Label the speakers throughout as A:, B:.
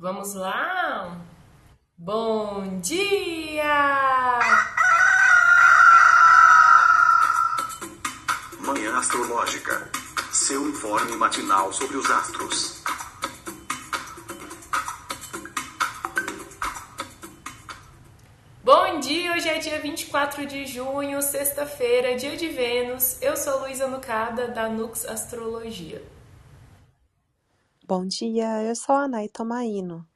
A: Vamos lá? Bom dia!
B: Manhã Astrológica. Seu informe matinal sobre os astros.
A: Bom dia, hoje é dia 24 de junho, sexta-feira, dia de Vênus. Eu sou Luísa Nucada, da Nux Astrologia.
C: Bom dia, eu sou a Nay Tomaino.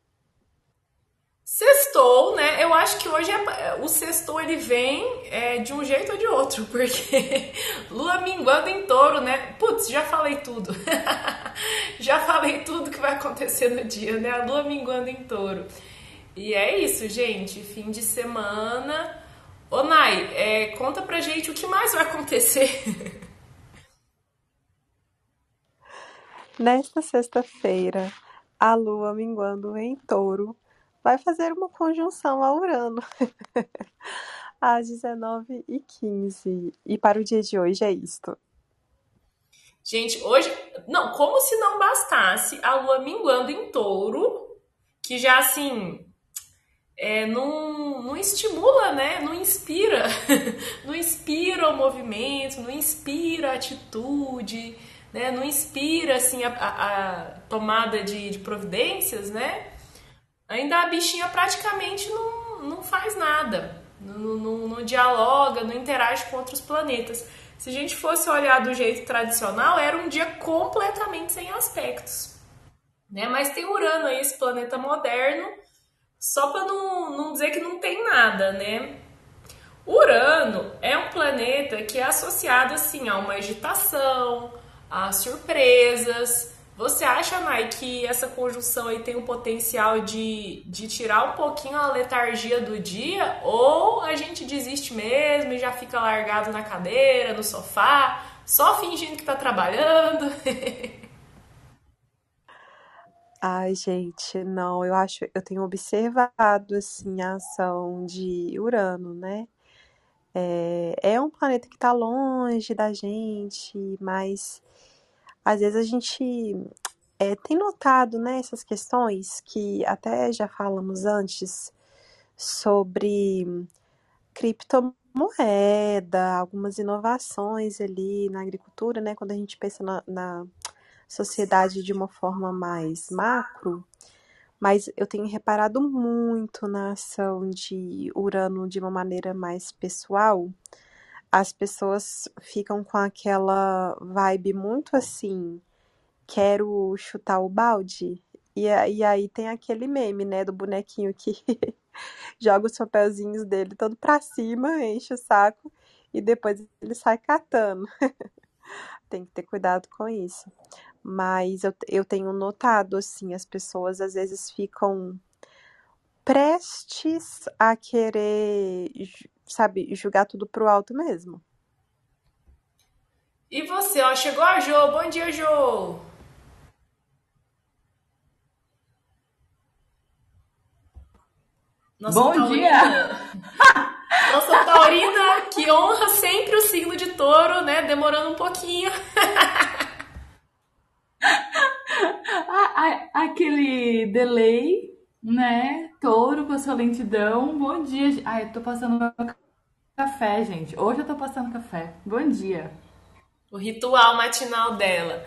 A: Sextou, né? Eu acho que hoje é, o sextou ele vem é, de um jeito ou de outro, porque lua minguando em touro, né? Putz, já falei tudo. já falei tudo que vai acontecer no dia, né? A lua minguando em touro. E é isso, gente. Fim de semana. Ô, Nai, é, conta pra gente o que mais vai acontecer.
C: Nesta sexta-feira, a lua minguando em touro vai fazer uma conjunção a Urano às 19h15. E para o dia de hoje é isto.
A: Gente, hoje. Não, como se não bastasse a lua minguando em touro, que já assim. É, não, não estimula, né? Não inspira. não inspira o movimento, não inspira a atitude, né? Não inspira assim a, a, tomada de, de providências, né? ainda a bichinha praticamente não, não faz nada, não, não, não dialoga, não interage com outros planetas. Se a gente fosse olhar do jeito tradicional, era um dia completamente sem aspectos. Né? Mas tem Urano aí, esse planeta moderno, só para não, não dizer que não tem nada, né? Urano é um planeta que é associado assim a uma agitação, a surpresas, você acha, Nai, que essa conjunção aí tem o potencial de, de tirar um pouquinho a letargia do dia? Ou a gente desiste mesmo e já fica largado na cadeira, no sofá, só fingindo que tá trabalhando?
C: Ai, gente, não, eu acho, eu tenho observado, assim, a ação de Urano, né? É, é um planeta que tá longe da gente, mas às vezes a gente é, tem notado né, essas questões que até já falamos antes sobre criptomoeda, algumas inovações ali na agricultura, né? Quando a gente pensa na, na sociedade de uma forma mais macro, mas eu tenho reparado muito na ação de Urano de uma maneira mais pessoal, as pessoas ficam com aquela vibe muito assim, quero chutar o balde. E, e aí tem aquele meme, né, do bonequinho que joga os papelzinhos dele todo pra cima, enche o saco e depois ele sai catando. tem que ter cuidado com isso. Mas eu, eu tenho notado, assim, as pessoas às vezes ficam prestes a querer sabe, jogar tudo pro alto mesmo.
A: E você, ó, chegou a Jo. Bom dia, Jo.
D: Nossa Bom taurina. dia!
A: Nossa taurina que honra sempre o signo de touro, né? Demorando um pouquinho.
D: Aquele delay, né? Touro com a sua lentidão. Bom dia. Ai, eu tô passando café, gente. Hoje eu tô passando café. Bom dia.
A: O ritual matinal dela.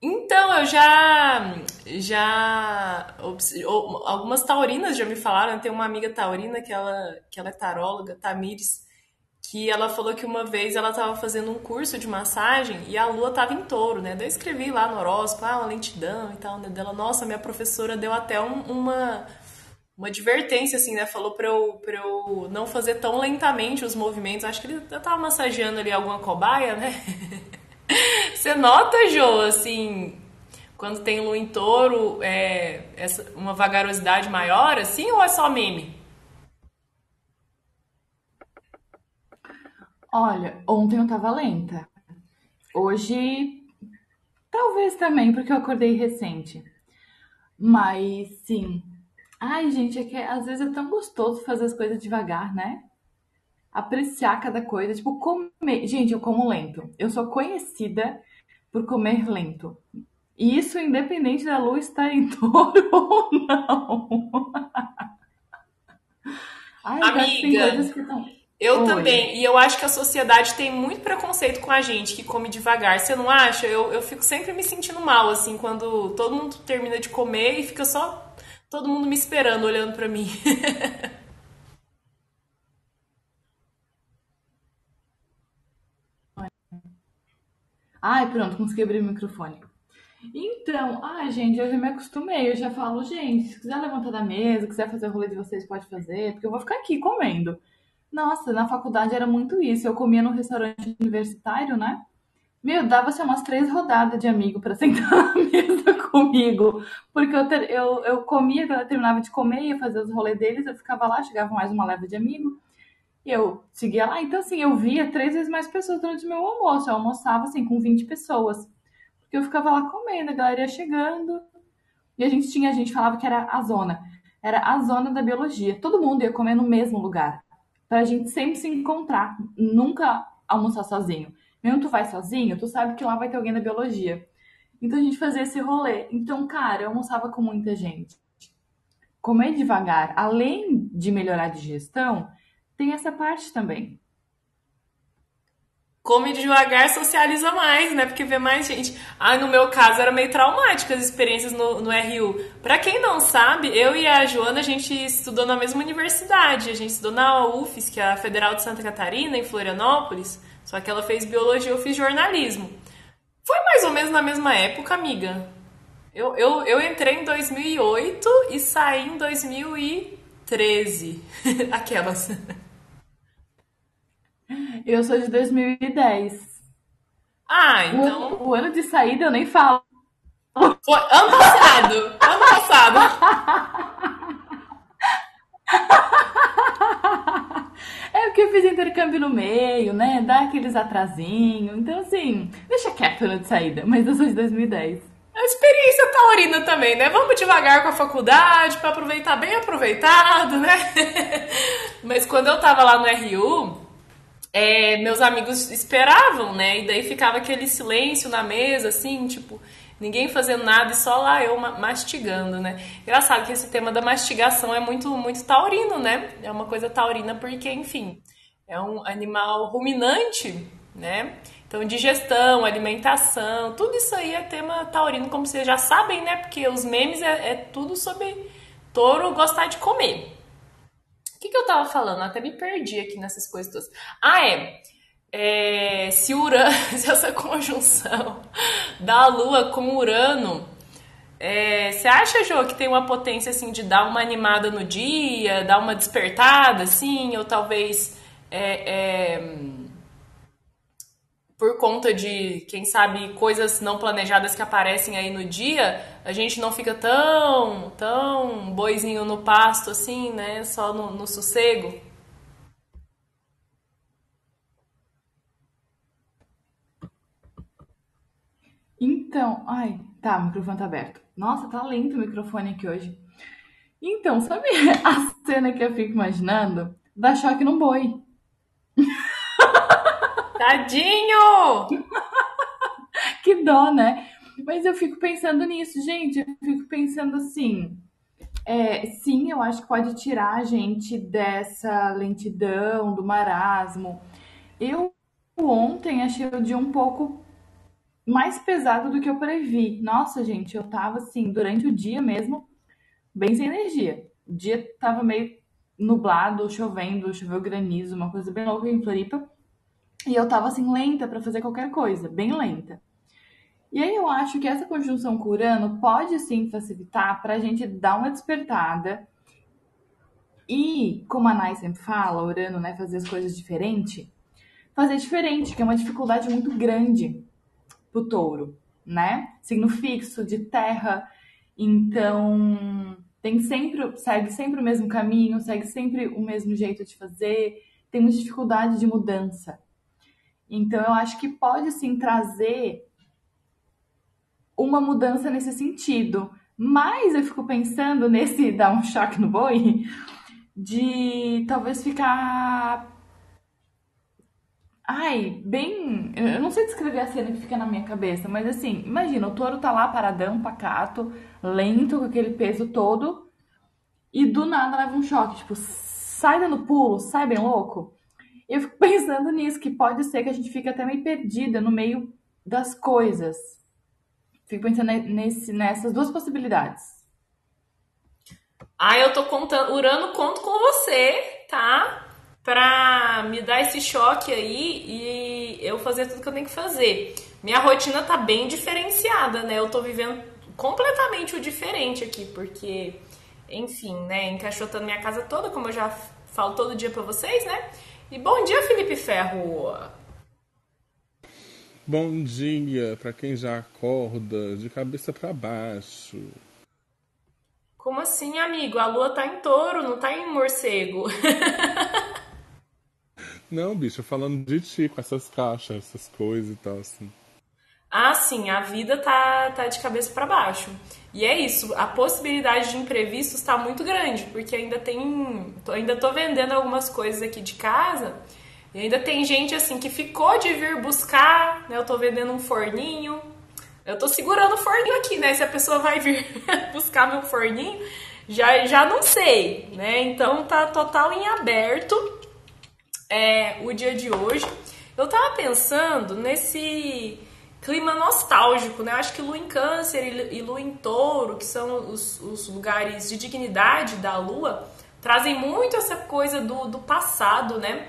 A: Então, eu já. já Algumas taurinas já me falaram. Tem uma amiga taurina que ela, que ela é taróloga, Tamires, que ela falou que uma vez ela estava fazendo um curso de massagem e a lua estava em touro, né? Daí eu escrevi lá no horóscopo, ah, uma lentidão e tal, né? Dela, nossa, minha professora deu até um, uma uma advertência, assim, né? Falou pra eu, pra eu não fazer tão lentamente os movimentos. Acho que ele tava massageando ali alguma cobaia, né? Você nota, Jo, assim, quando tem lua em touro, é, essa, uma vagarosidade maior, assim, ou é só meme?
D: Olha, ontem eu tava lenta. Hoje, talvez também, porque eu acordei recente. Mas, sim, Ai, gente, é que às vezes é tão gostoso fazer as coisas devagar, né? Apreciar cada coisa, tipo, comer. Gente, eu como lento. Eu sou conhecida por comer lento. Isso independente da lua estar em touro ou não. Ai,
A: Amiga, eu
D: Oi.
A: também. E eu acho que a sociedade tem muito preconceito com a gente que come devagar. Você não acha? Eu, eu fico sempre me sentindo mal, assim, quando todo mundo termina de comer e fica só todo mundo me esperando, olhando pra mim.
D: Ai, pronto, consegui abrir o microfone. Então, ai, gente, eu já me acostumei. Eu já falo, gente, se quiser levantar da mesa, quiser fazer o rolê de vocês, pode fazer, porque eu vou ficar aqui comendo. Nossa, na faculdade era muito isso. Eu comia num restaurante universitário, né? Meu, dava assim, umas três rodadas de amigo pra sentar na mesa comigo. Porque eu, ter- eu, eu comia, quando eu terminava de comer, ia fazer os rolês deles, eu ficava lá, chegava mais uma leva de amigo. E eu seguia lá. Então, assim, eu via três vezes mais pessoas durante o meu almoço. Eu almoçava, assim, com 20 pessoas. Porque eu ficava lá comendo, a galera ia chegando. E a gente tinha, a gente falava que era a zona. Era a zona da biologia. Todo mundo ia comer no mesmo lugar. Pra gente sempre se encontrar. Nunca almoçar sozinho. Mesmo tu vai sozinho, tu sabe que lá vai ter alguém da biologia. Então a gente fazia esse rolê. Então, cara, eu almoçava com muita gente. Comer devagar, além de melhorar a digestão, tem essa parte também.
A: Come devagar, socializa mais, né? Porque vê mais gente. Ah, no meu caso era meio traumático as experiências no, no RU. Pra quem não sabe, eu e a Joana, a gente estudou na mesma universidade. A gente estudou na UFES, que é a Federal de Santa Catarina, em Florianópolis. Só que ela fez biologia, eu fiz jornalismo. Foi mais ou menos na mesma época, amiga. Eu, eu, eu entrei em 2008 e saí em 2013. Aquelas.
D: Eu sou de 2010.
A: Ah, então.
D: O, o ano de saída eu nem falo.
A: Foi ano passado. Ano passado.
D: É porque eu fiz intercâmbio no meio, né? Dá aqueles atrasinhos. Então, assim, deixa quieto ano de saída. Mas eu sou de 2010.
A: A experiência taurina também, né? Vamos devagar com a faculdade para aproveitar bem aproveitado, né? Mas quando eu tava lá no RU, é, meus amigos esperavam, né? E daí ficava aquele silêncio na mesa, assim, tipo, ninguém fazendo nada e só lá eu ma- mastigando, né? Engraçado que esse tema da mastigação é muito, muito taurino, né? É uma coisa taurina porque, enfim, é um animal ruminante, né? Então, digestão, alimentação, tudo isso aí é tema taurino, como vocês já sabem, né? Porque os memes é, é tudo sobre touro gostar de comer. O que, que eu tava falando? Até me perdi aqui nessas coisas todas. Ah, é. É, se Urano, se essa conjunção da Lua com Urano, é, você acha, Jô, que tem uma potência assim de dar uma animada no dia, dar uma despertada, assim, ou talvez é, é, por conta de, quem sabe, coisas não planejadas que aparecem aí no dia, a gente não fica tão, tão boizinho no pasto assim, né? Só no, no sossego.
D: Então, ai, tá, o microfone tá aberto. Nossa, tá lento o microfone aqui hoje. Então, sabe a cena que eu fico imaginando? Dá choque no boi.
A: Tadinho!
D: Que dó, né? Mas eu fico pensando nisso, gente. Eu fico pensando assim. É, sim, eu acho que pode tirar a gente dessa lentidão, do marasmo. Eu ontem achei o dia um pouco mais pesado do que eu previ. Nossa, gente, eu tava assim, durante o dia mesmo, bem sem energia. O dia tava meio nublado, chovendo, choveu granizo, uma coisa bem louca em Floripa. E eu tava assim, lenta pra fazer qualquer coisa, bem lenta. E aí eu acho que essa conjunção com Urano pode sim facilitar para a gente dar uma despertada e, como a Nai sempre fala, Urano, né, fazer as coisas diferente, fazer diferente, que é uma dificuldade muito grande pro touro, né? Signo fixo, de terra, então tem sempre, segue sempre o mesmo caminho, segue sempre o mesmo jeito de fazer, tem muita dificuldade de mudança. Então eu acho que pode sim trazer uma mudança nesse sentido. Mas eu fico pensando nesse dar um choque no boi, de talvez ficar Ai, bem. Eu não sei descrever a cena que fica na minha cabeça, mas assim, imagina, o touro tá lá paradão, pacato, lento, com aquele peso todo, e do nada leva um choque, tipo, sai dando pulo, sai bem louco. Eu fico pensando nisso, que pode ser que a gente fique até meio perdida no meio das coisas. Fico pensando nesse, nessas duas possibilidades.
A: Ah, eu tô contando, Urano conto com você, tá? Pra me dar esse choque aí e eu fazer tudo que eu tenho que fazer. Minha rotina tá bem diferenciada, né? Eu tô vivendo completamente o diferente aqui, porque, enfim, né? Encaixotando minha casa toda, como eu já falo todo dia pra vocês, né? E bom dia, Felipe Ferro!
E: Bom dia para quem já acorda de cabeça para baixo.
A: Como assim, amigo? A lua tá em touro, não tá em morcego.
E: não, bicho, falando de ti, com essas caixas, essas coisas e tal, assim.
A: Ah, sim, a vida tá, tá de cabeça para baixo. E é isso, a possibilidade de imprevistos está muito grande, porque ainda tem. Tô, ainda tô vendendo algumas coisas aqui de casa. E ainda tem gente assim que ficou de vir buscar, né? Eu tô vendendo um forninho. Eu tô segurando o forninho aqui, né? Se a pessoa vai vir buscar meu forninho, já, já não sei, né? Então tá total em aberto é, o dia de hoje. Eu tava pensando nesse clima nostálgico, né? Acho que Lua em Câncer e Lua em Touro, que são os, os lugares de dignidade da Lua, trazem muito essa coisa do, do passado, né?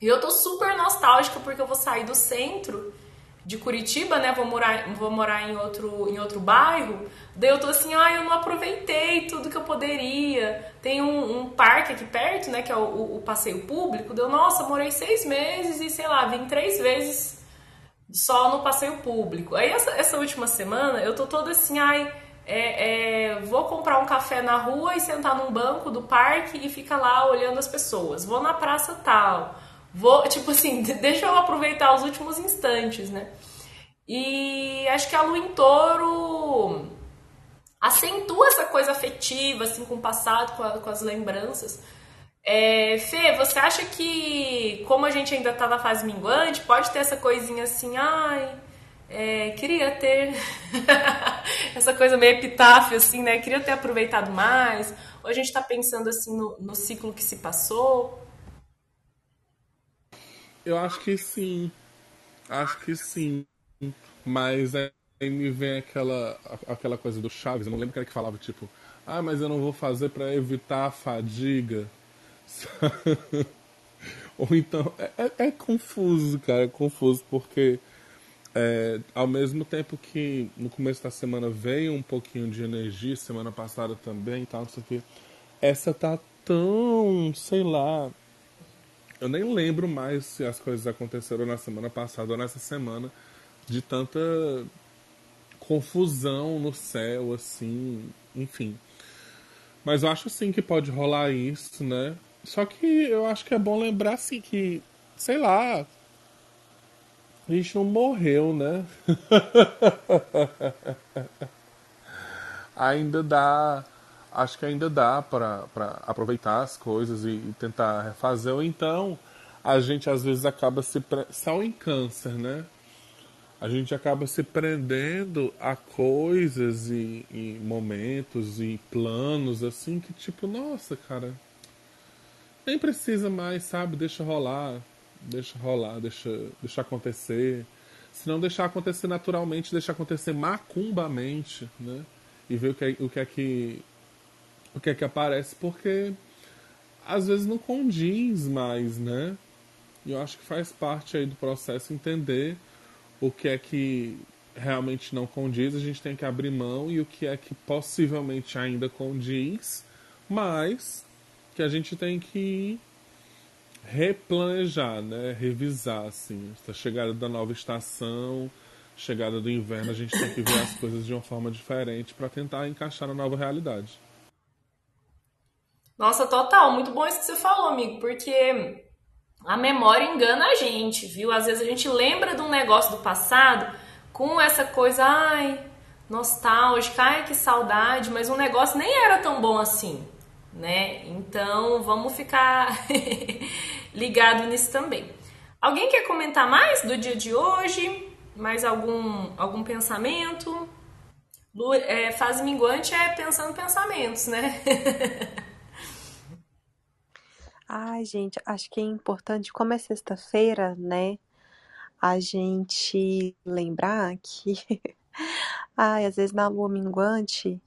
A: E eu tô super nostálgica porque eu vou sair do centro de Curitiba, né? Vou morar, vou morar em outro, em outro bairro. Daí eu tô assim, ah, eu não aproveitei tudo que eu poderia. Tem um, um parque aqui perto, né? Que é o, o, o passeio público. Deu, nossa, morei seis meses e sei lá, vim três vezes só no passeio público. Aí essa, essa última semana eu tô toda assim, ai, é, é, vou comprar um café na rua e sentar num banco do parque e ficar lá olhando as pessoas. Vou na praça tal. Vou, tipo assim, deixa eu aproveitar os últimos instantes, né? E acho que a lua em touro acentua essa coisa afetiva, assim, com o passado, com, a, com as lembranças. É, Fê, você acha que, como a gente ainda tá na fase minguante, pode ter essa coisinha assim, ai, é, queria ter essa coisa meio epitáfio, assim, né? Queria ter aproveitado mais. Ou a gente tá pensando assim no, no ciclo que se passou?
E: Eu acho que sim. Acho que sim. Mas aí me vem aquela, aquela coisa do Chaves, eu não lembro que era que falava, tipo, ah, mas eu não vou fazer para evitar a fadiga. Ou então, é, é, é, confuso, cara, é confuso, porque é, ao mesmo tempo que no começo da semana veio um pouquinho de energia, semana passada também e tal, não sei o que, essa tá tão, sei lá, eu nem lembro mais se as coisas aconteceram na semana passada ou nessa semana, de tanta confusão no céu, assim, enfim. Mas eu acho sim que pode rolar isso, né? Só que eu acho que é bom lembrar assim que, sei lá, a gente não morreu, né? ainda dá, acho que ainda dá para aproveitar as coisas e, e, tentar refazer. Ou então a gente às vezes acaba se. Pre... Só em câncer, né? A gente acaba se prendendo a coisas e, e momentos e planos assim que, tipo, nossa, cara nem precisa mais, sabe? Deixa rolar, deixa rolar, deixa, deixa acontecer. Se não deixar acontecer naturalmente, deixa acontecer macumbamente, né? E ver o que, é, o que é que o que é que aparece, porque às vezes não condiz mais, né? E eu acho que faz parte aí do processo entender o que é que realmente não condiz, a gente tem que abrir mão e o que é que possivelmente ainda condiz, mas que a gente tem que replanejar, né? Revisar, assim. A chegada da nova estação, chegada do inverno, a gente tem que ver as coisas de uma forma diferente para tentar encaixar na nova realidade.
A: Nossa, total. Muito bom isso que você falou, amigo, porque a memória engana a gente, viu? Às vezes a gente lembra de um negócio do passado com essa coisa, ai, nostálgica, ai, que saudade, mas o negócio nem era tão bom assim né? Então vamos ficar ligado nisso também. Alguém quer comentar mais do dia de hoje? Mais algum, algum pensamento? Lu, é, fase minguante é pensando pensamentos, né?
C: Ai, gente, acho que é importante, como é sexta-feira, né? A gente lembrar que, ai, às vezes na lua minguante,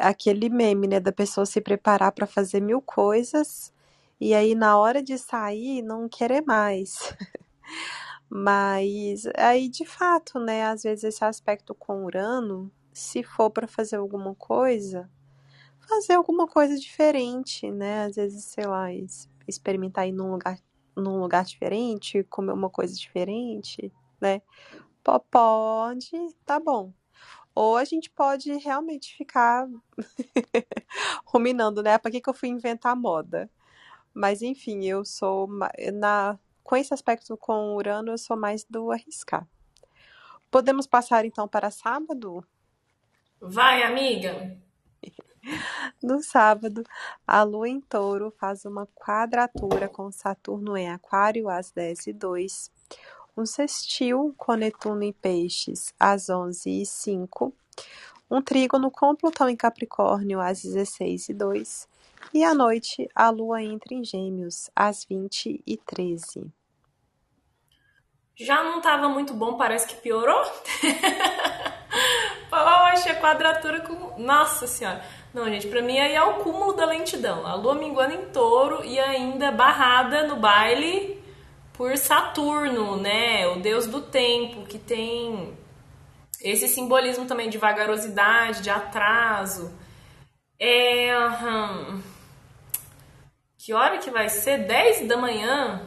C: aquele meme, né, da pessoa se preparar para fazer mil coisas e aí na hora de sair não querer mais. Mas aí de fato, né, às vezes esse aspecto com Urano, se for para fazer alguma coisa, fazer alguma coisa diferente, né? Às vezes, sei lá, experimentar ir num lugar, num lugar diferente, comer uma coisa diferente, né? Pode, tá bom. Ou a gente pode realmente ficar ruminando, né? Para que, que eu fui inventar moda? Mas enfim, eu sou na com esse aspecto com Urano, eu sou mais do arriscar. Podemos passar então para sábado?
A: Vai, amiga.
C: No sábado, a Lua em Touro faz uma quadratura com Saturno em Aquário às 10 e 2, um sextil com Netuno em Peixes às 11 e 5, um trígono com Plutão em Capricórnio às 16 e 2, e à noite a Lua entra em Gêmeos às 20 e 13.
A: Já não estava muito bom, parece que piorou. Poxa, quadratura com. Nossa Senhora! Não, gente, pra mim aí é o cúmulo da lentidão. A lua minguando em touro e ainda barrada no baile por Saturno, né? O deus do tempo, que tem esse simbolismo também de vagarosidade, de atraso. É. Que hora que vai ser? 10 da manhã?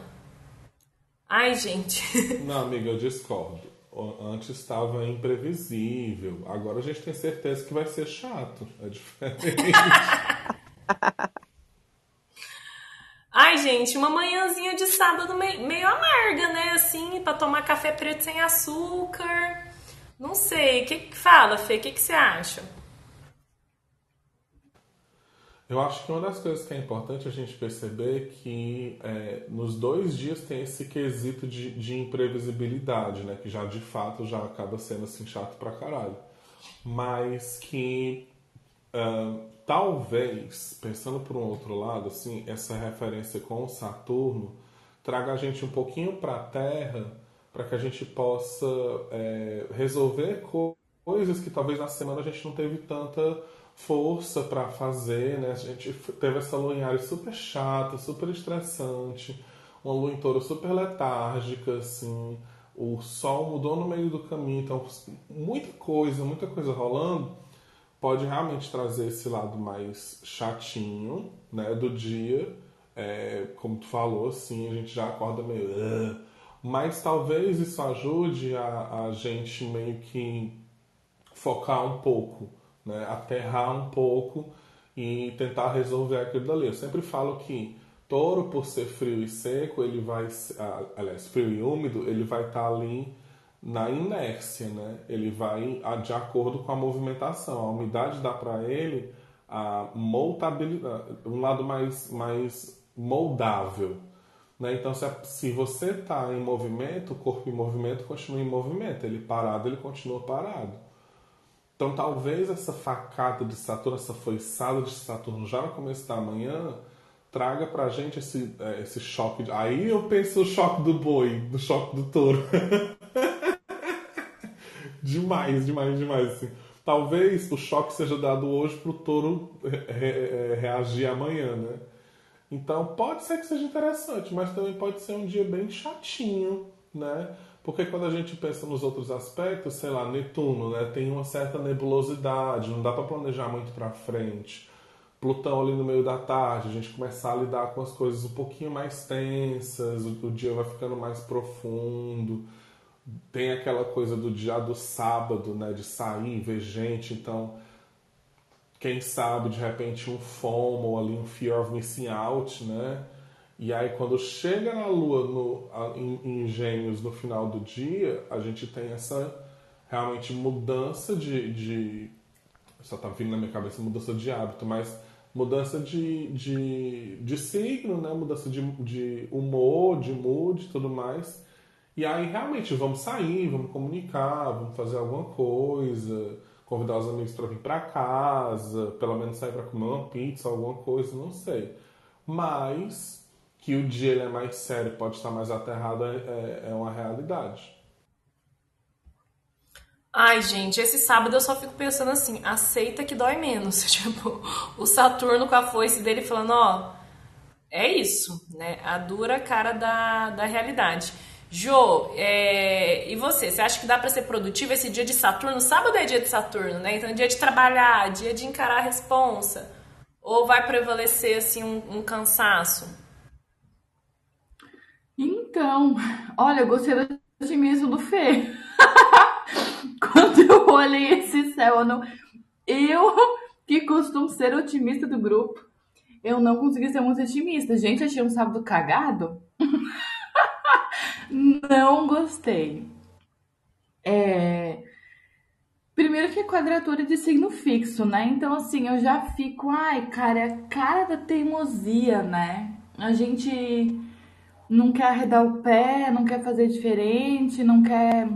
A: Ai, gente.
E: Não, amiga, eu discordo antes estava imprevisível. Agora a gente tem certeza que vai ser chato. É diferente.
A: Ai, gente, uma manhãzinha de sábado meio, meio amarga, né? Assim, para tomar café preto sem açúcar. Não sei. O que, que fala, Fê? O que, que você acha?
E: Eu acho que uma das coisas que é importante a gente perceber é que é, nos dois dias tem esse quesito de, de, imprevisibilidade, né? Que já de fato já acaba sendo assim chato pra caralho. Mas que uh, talvez, pensando por um outro lado, assim, essa referência com o Saturno traga a gente um pouquinho pra Terra para que a gente possa é, resolver coisas que talvez na semana a gente não teve tanta força para fazer, né? A gente teve essa lua em Ares super chata, super estressante, uma lua em touro super letárgica, assim. O sol mudou no meio do caminho, então muita coisa, muita coisa rolando pode realmente trazer esse lado mais chatinho, né, do dia. É, como tu falou, assim, a gente já acorda meio. Mas talvez isso ajude a, a gente meio que focar um pouco né? aterrar um pouco e tentar resolver aquilo dali. Eu sempre falo que touro, por ser frio e seco, ele vai, aliás, frio e úmido, ele vai estar tá ali na inércia, né? Ele vai de acordo com a movimentação. A umidade dá para ele a moldabilidade, um lado mais, mais moldável. Né? Então, se, se você está em movimento, o corpo em movimento continua em movimento. Ele parado, ele continua parado. Então talvez essa facada de Saturno, essa foiçada de Saturno já no começo da manhã, traga pra gente esse, é, esse choque. De... Aí eu penso no choque do boi, no choque do touro. demais, demais, demais. Assim. Talvez o choque seja dado hoje pro touro re re reagir amanhã, né? Então pode ser que seja interessante, mas também pode ser um dia bem chatinho, né? Porque quando a gente pensa nos outros aspectos, sei lá, Netuno, né, tem uma certa nebulosidade, não dá para planejar muito para frente. Plutão ali no meio da tarde, a gente começar a lidar com as coisas um pouquinho mais tensas, o, dia vai ficando mais profundo. Tem aquela coisa do dia do sábado, né, de sair, ver gente, então quem sabe de repente um FOMO ali, um fear of missing out, né? E aí, quando chega na Lua no, em, em Gêmeos no final do dia, a gente tem essa realmente mudança de. de só tá vindo na minha cabeça mudança de hábito, mas mudança de, de, de signo, né? Mudança de, de humor, de mood e tudo mais. E aí realmente vamos sair, vamos comunicar, vamos fazer alguma coisa, convidar os amigos para vir para casa, pelo menos sair para comer uma pizza, alguma coisa, não sei. Mas que o dia ele é mais sério, pode estar mais aterrado, é, é, é uma realidade.
A: Ai, gente, esse sábado eu só fico pensando assim, aceita que dói menos. Tipo, o Saturno com a foice dele falando, ó, é isso, né? A dura cara da, da realidade. Jô, é... e você? Você acha que dá para ser produtivo esse dia de Saturno? Sábado é dia de Saturno, né? Então é dia de trabalhar, dia de encarar a responsa. Ou vai prevalecer, assim, um, um cansaço?
D: Então, olha, eu gostei do otimismo do Fê. Quando eu olhei esse céu, eu não. Eu, que costumo ser otimista do grupo, eu não consegui ser muito otimista. Gente, achei um sábado cagado. não gostei. É... Primeiro que é quadratura de signo fixo, né? Então, assim, eu já fico, ai, cara, é a cara da teimosia, né? A gente não quer arredar o pé, não quer fazer diferente, não quer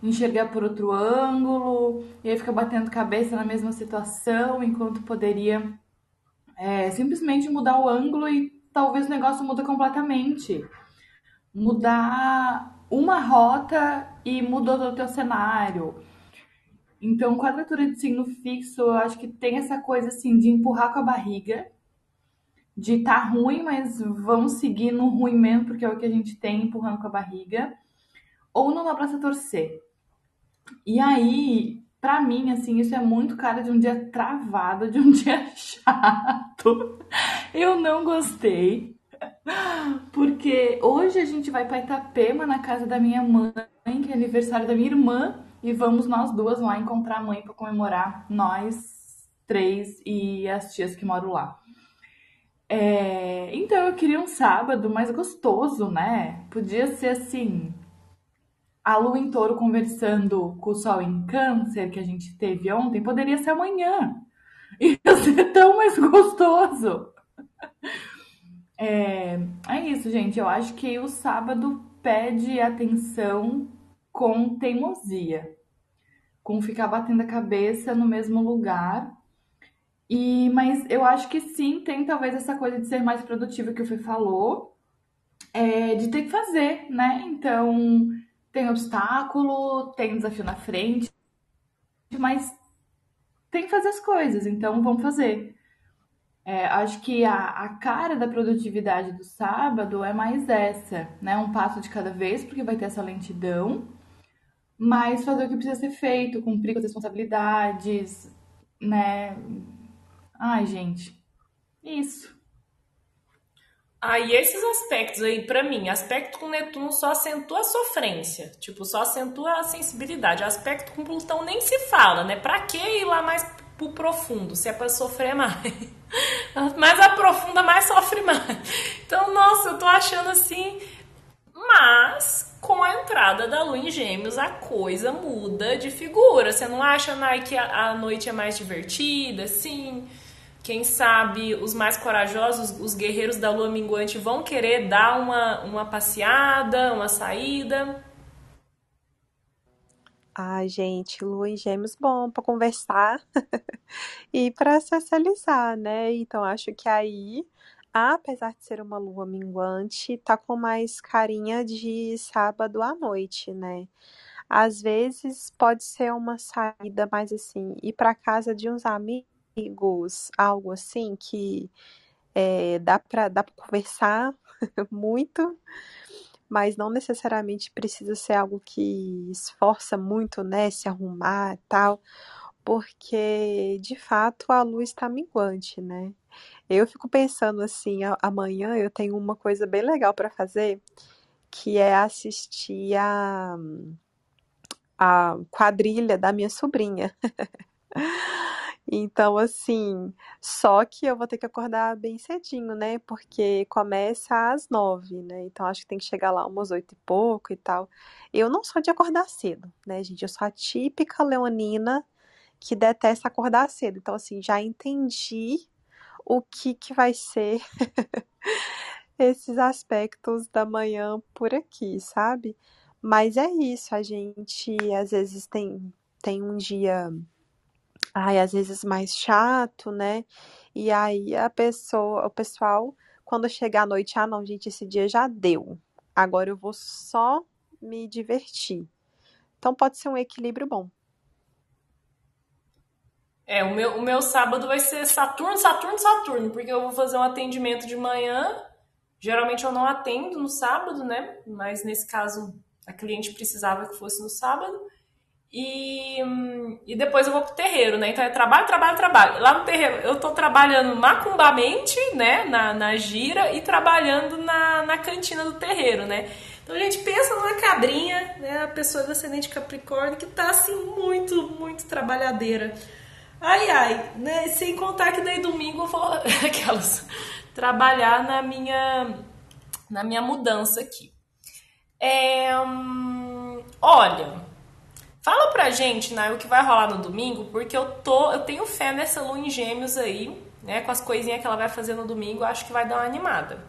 D: enxergar por outro ângulo, e aí fica batendo cabeça na mesma situação, enquanto poderia é, simplesmente mudar o ângulo e talvez o negócio muda completamente. Mudar uma rota e mudou o teu cenário. Então, quadratura de signo fixo, eu acho que tem essa coisa assim de empurrar com a barriga, de tá ruim, mas vamos seguir no ruim mesmo, porque é o que a gente tem empurrando com a barriga. Ou não dá pra se torcer. E aí, pra mim, assim, isso é muito cara de um dia travado, de um dia chato. Eu não gostei. Porque hoje a gente vai para Itapema, na casa da minha mãe, que é aniversário da minha irmã, e vamos nós duas lá encontrar a mãe para comemorar, nós três e as tias que moram lá. É... Então eu queria um sábado mais gostoso, né? Podia ser assim, a lua em touro conversando com o sol em câncer que a gente teve ontem, poderia ser amanhã. Ia ser tão mais gostoso. É, é isso, gente. Eu acho que o sábado pede atenção com teimosia, com ficar batendo a cabeça no mesmo lugar. E, mas eu acho que sim, tem talvez essa coisa de ser mais produtivo que o Fê falou, é, de ter que fazer, né? Então, tem obstáculo, tem desafio na frente, mas tem que fazer as coisas, então vamos fazer. É, acho que a, a cara da produtividade do sábado é mais essa, né? Um passo de cada vez, porque vai ter essa lentidão, mas fazer o que precisa ser feito, cumprir com as responsabilidades, né? Ai, gente, isso.
A: Aí ah, esses aspectos aí, para mim, aspecto com Netuno só acentua a sofrência, tipo, só acentua a sensibilidade. Aspecto com Plutão nem se fala, né? Pra que ir lá mais pro profundo, se é para sofrer mais? mais aprofunda, mais sofre mais. Então, nossa, eu tô achando assim, mas com a entrada da lua em gêmeos, a coisa muda de figura. Você não acha, Nai, que a noite é mais divertida, assim? Quem sabe os mais corajosos, os guerreiros da lua minguante, vão querer dar uma, uma passeada, uma saída.
C: Ai, gente, lua em gêmeos bom para conversar e para socializar, né? Então acho que aí, apesar de ser uma lua minguante, tá com mais carinha de sábado à noite, né? Às vezes pode ser uma saída mais assim, ir para casa de uns amigos amigos, algo assim que é, dá para dá conversar muito, mas não necessariamente precisa ser algo que esforça muito, né, se arrumar e tal, porque de fato a luz está minguante, né? Eu fico pensando assim, amanhã eu tenho uma coisa bem legal para fazer, que é assistir a, a quadrilha da minha sobrinha. Então, assim, só que eu vou ter que acordar bem cedinho, né? Porque começa às nove, né? Então acho que tem que chegar lá umas oito e pouco e tal. Eu não sou de acordar cedo, né, gente? Eu sou a típica leonina que detesta acordar cedo. Então, assim, já entendi o que, que vai ser esses aspectos da manhã por aqui, sabe? Mas é isso, a gente às vezes tem, tem um dia, ai, às vezes mais chato, né? E aí a pessoa, o pessoal, quando chegar à noite, ah, não, gente, esse dia já deu. Agora eu vou só me divertir. Então pode ser um equilíbrio bom.
A: É, o meu, o meu sábado vai ser Saturno, Saturno, Saturno, porque eu vou fazer um atendimento de manhã. Geralmente eu não atendo no sábado, né? Mas nesse caso a cliente precisava que fosse no sábado. E, e depois eu vou pro terreiro, né? Então é trabalho, trabalho, trabalho. Lá no terreiro eu tô trabalhando macumbamente, né? Na, na gira e trabalhando na, na cantina do terreiro, né? Então gente pensa numa cabrinha, né? A pessoa do ascendente Capricórnio que tá assim muito, muito trabalhadeira. Ai, ai, né? Sem contar que daí domingo eu vou aquelas trabalhar na minha na minha mudança aqui. É, hum, olha, fala pra gente, né, o que vai rolar no domingo, porque eu tô, eu tenho fé nessa lua em Gêmeos aí, né, com as coisinhas que ela vai fazer no domingo, acho que vai dar uma animada.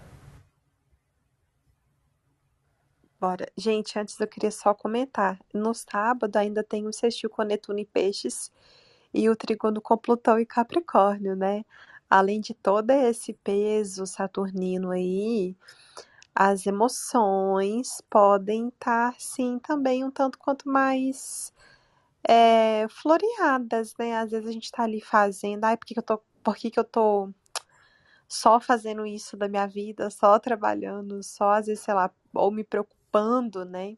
C: Bora. Gente, antes eu queria só comentar. No sábado ainda tem o sextil com Netuno e Peixes e o trígono com Plutão e Capricórnio, né? Além de todo esse peso saturnino aí, as emoções podem estar, sim, também um tanto quanto mais é, floreadas, né? Às vezes a gente tá ali fazendo, ai, por que, que eu tô, por que, que eu tô só fazendo isso da minha vida, só trabalhando, só às vezes, sei lá, ou me preocupando, né?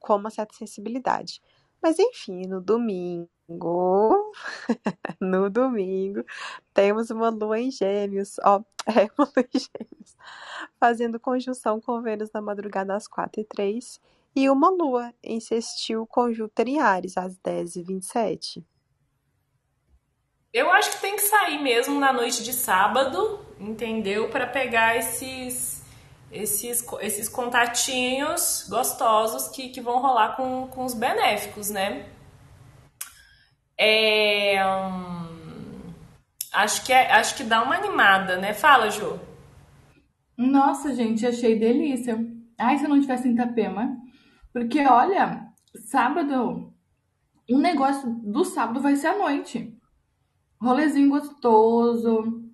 C: Com uma certa sensibilidade. Mas enfim, no domingo, no domingo, temos uma lua em gêmeos, ó, é uma lua em gêmeos, fazendo conjunção com Vênus na madrugada às 4 e 3 e uma lua em sextil conjunta em Ares às 10 e 27.
A: Eu acho que tem que sair mesmo na noite de sábado, entendeu? Para pegar esses esses, esses contatinhos gostosos que, que vão rolar com, com os benéficos, né? É, hum, acho, que é, acho que dá uma animada, né? Fala, Ju.
D: Nossa, gente, achei delícia. Ai, se eu não tivesse em Itapema. Porque, olha, sábado, o negócio do sábado vai ser à noite. Rolezinho gostoso,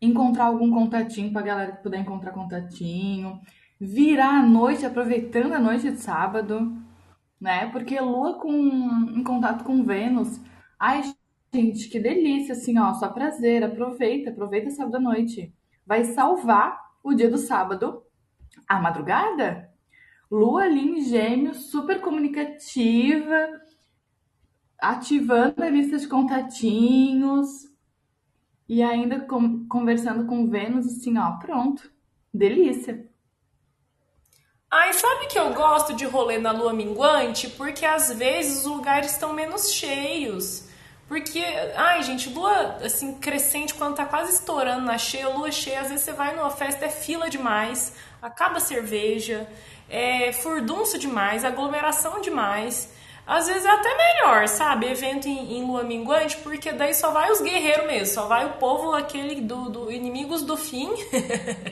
D: encontrar algum contatinho pra galera que puder encontrar contatinho, virar a noite aproveitando a noite de sábado, né? Porque Lua com em contato com Vênus, ai gente, que delícia assim, ó, só prazer, aproveita, aproveita sábado à noite. Vai salvar o dia do sábado, a madrugada. Lua ali em Gêmeos, super comunicativa, ativando a lista de contatinhos, e ainda com, conversando com Vênus, assim, ó, pronto. Delícia.
A: Ai, sabe que eu gosto de rolê na lua minguante? Porque às vezes os lugares estão menos cheios. Porque, ai, gente, lua assim, crescente, quando tá quase estourando na cheia, lua cheia, às vezes você vai numa festa, é fila demais, acaba cerveja, é furdunço demais, aglomeração demais. Às vezes é até melhor, sabe? Evento em, em, lua minguante, porque daí só vai os guerreiros mesmo, só vai o povo aquele do, do inimigos do fim.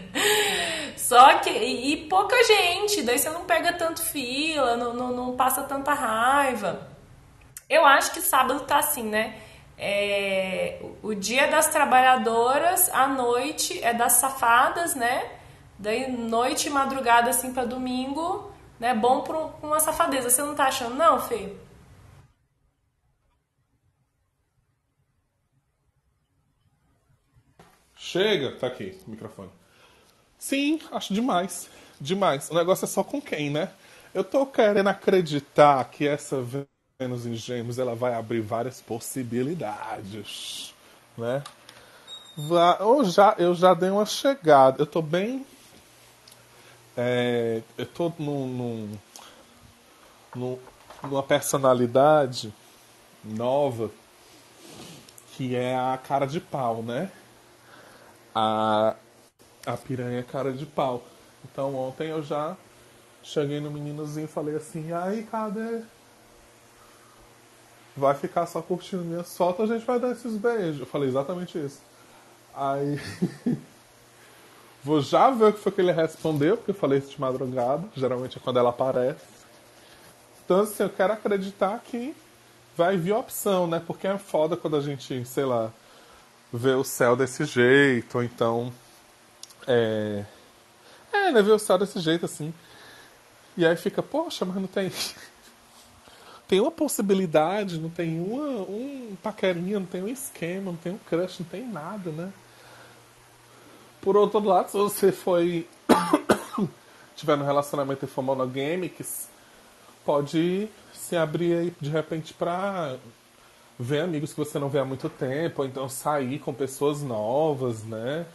A: só que. E, e, pouca gente, daí você não pega tanto fila, não, não, não, passa tanta raiva. Eu acho que sábado tá assim, né? É, o dia das trabalhadoras, a noite é das safadas, né? Daí noite e madrugada assim para domingo né? Bom para uma safadeza. Você não tá achando, não, Fê?
E: Chega, tá aqui o microfone. Sim, acho demais. Demais. O negócio é só com quem, né? Eu tô querendo acreditar que essa Vênus em Gêmeos ela vai abrir várias possibilidades, né? Eu já, eu já dei uma chegada. Eu tô bem é, eu tô num, num, num, numa personalidade nova que é a cara de pau, né? A, a piranha cara de pau. Então ontem eu já cheguei no meninozinho e falei assim, aí cadê? Vai ficar só curtindo minhas fotos, a gente vai dar esses beijos. Eu falei exatamente isso. Aí. Vou já ver o que foi que ele respondeu, porque eu falei isso de madrugada. Geralmente é quando ela aparece. Então, assim, eu quero acreditar que vai vir opção, né? Porque é foda quando a gente, sei lá, vê o céu desse jeito, ou então. É. É, né? Ver o céu desse jeito, assim. E aí fica, poxa, mas não tem. tem uma possibilidade, não tem uma, um paquerinha, não tem um esquema, não tem um crush, não tem nada, né? Por outro lado, se você foi. tiver no relacionamento e for monogâmicos, pode se abrir aí de repente pra ver amigos que você não vê há muito tempo, ou então sair com pessoas novas, né?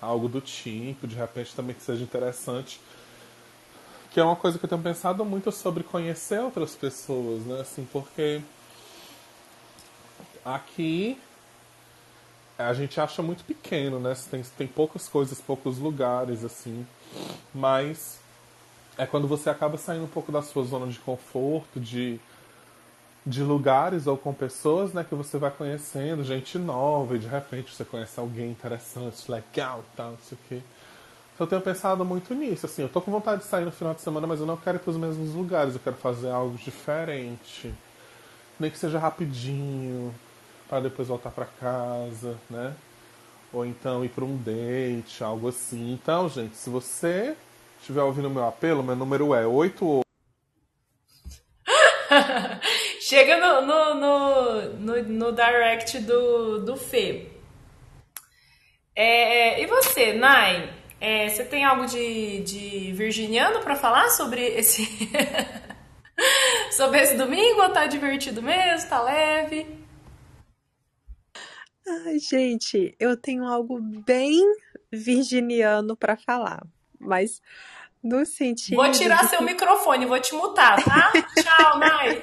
E: Algo do tipo, de repente também que seja interessante. Que é uma coisa que eu tenho pensado muito sobre conhecer outras pessoas, né? Assim, porque aqui a gente acha muito pequeno, né? Tem, tem poucas coisas, poucos lugares, assim. Mas é quando você acaba saindo um pouco da sua zona de conforto, de, de lugares ou com pessoas, né? Que você vai conhecendo gente nova e de repente você conhece alguém interessante, legal tal, não sei o quê. Então eu tenho pensado muito nisso, assim. Eu tô com vontade de sair no final de semana, mas eu não quero ir para os mesmos lugares. Eu quero fazer algo diferente. Nem que seja rapidinho para depois voltar para casa, né? Ou então ir para um date, algo assim. Então, gente, se você estiver ouvindo meu apelo, meu número é 88.
A: Chega no, no, no, no, no direct do, do Fê. É, é, e você, Nai? É, você tem algo de, de virginiano para falar sobre esse. sobre esse domingo? Ou tá divertido mesmo? Tá leve?
C: Ai, gente, eu tenho algo bem virginiano para falar, mas no sentido.
A: Vou tirar seu microfone, vou te mutar, tá? Tchau, Nai.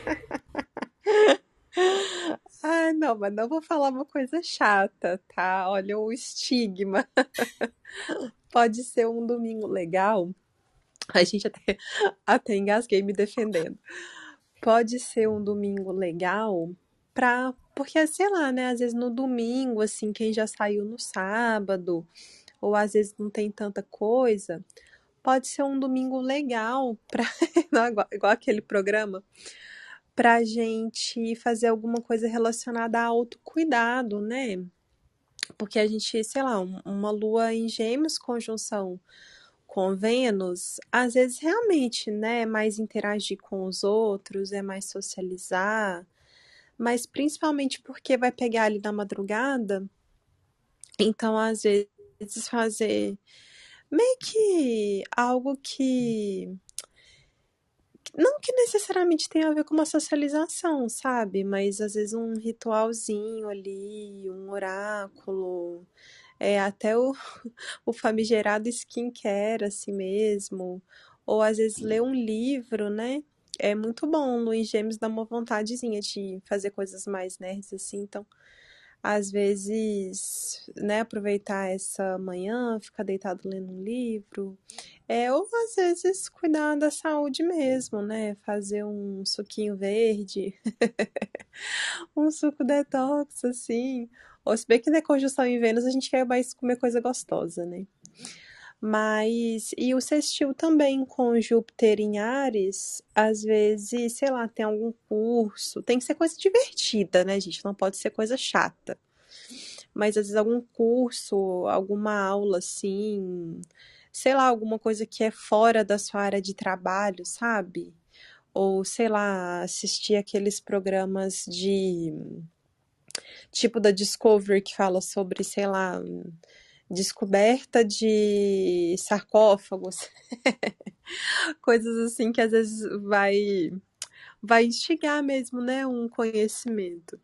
C: Ah, não, mas não vou falar uma coisa chata, tá? Olha o estigma. Pode ser um domingo legal. A gente até, até engasguei me defendendo. Pode ser um domingo legal pra. Porque, sei lá, né? Às vezes no domingo, assim, quem já saiu no sábado, ou às vezes não tem tanta coisa, pode ser um domingo legal. Não, igual, aquele programa pra gente fazer alguma coisa relacionada a autocuidado, né? Porque a gente, sei lá, um- uma lua em gêmeos, conjunção com Vênus, às vezes realmente, né, é mais interagir com os outros, é mais socializar, mas principalmente porque vai pegar ali na madrugada, então às vezes fazer meio que algo que não que necessariamente tenha a ver com uma socialização, sabe? Mas às vezes um ritualzinho ali, um oráculo, é até o, o famigerado skincare, assim mesmo. Ou às vezes ler um livro, né? É muito bom. Luiz Gêmeos dá uma vontadezinha de fazer coisas mais nerds, assim. Então, às vezes, né, aproveitar essa manhã, ficar deitado lendo um livro. É, ou às vezes cuidar da saúde mesmo, né? Fazer um suquinho verde, um suco detox, assim. Ou se bem que na conjunção em Vênus a gente quer mais comer coisa gostosa, né? Mas, e o sextil também com Júpiter em Ares, às vezes, sei lá, tem algum curso, tem que ser coisa divertida, né, gente? Não pode ser coisa chata. Mas às vezes algum curso, alguma aula assim, sei lá, alguma coisa que é fora da sua área de trabalho, sabe? Ou, sei lá, assistir aqueles programas de tipo da Discovery que fala sobre, sei lá, descoberta de sarcófagos, coisas assim que às vezes vai vai instigar mesmo, né, um conhecimento.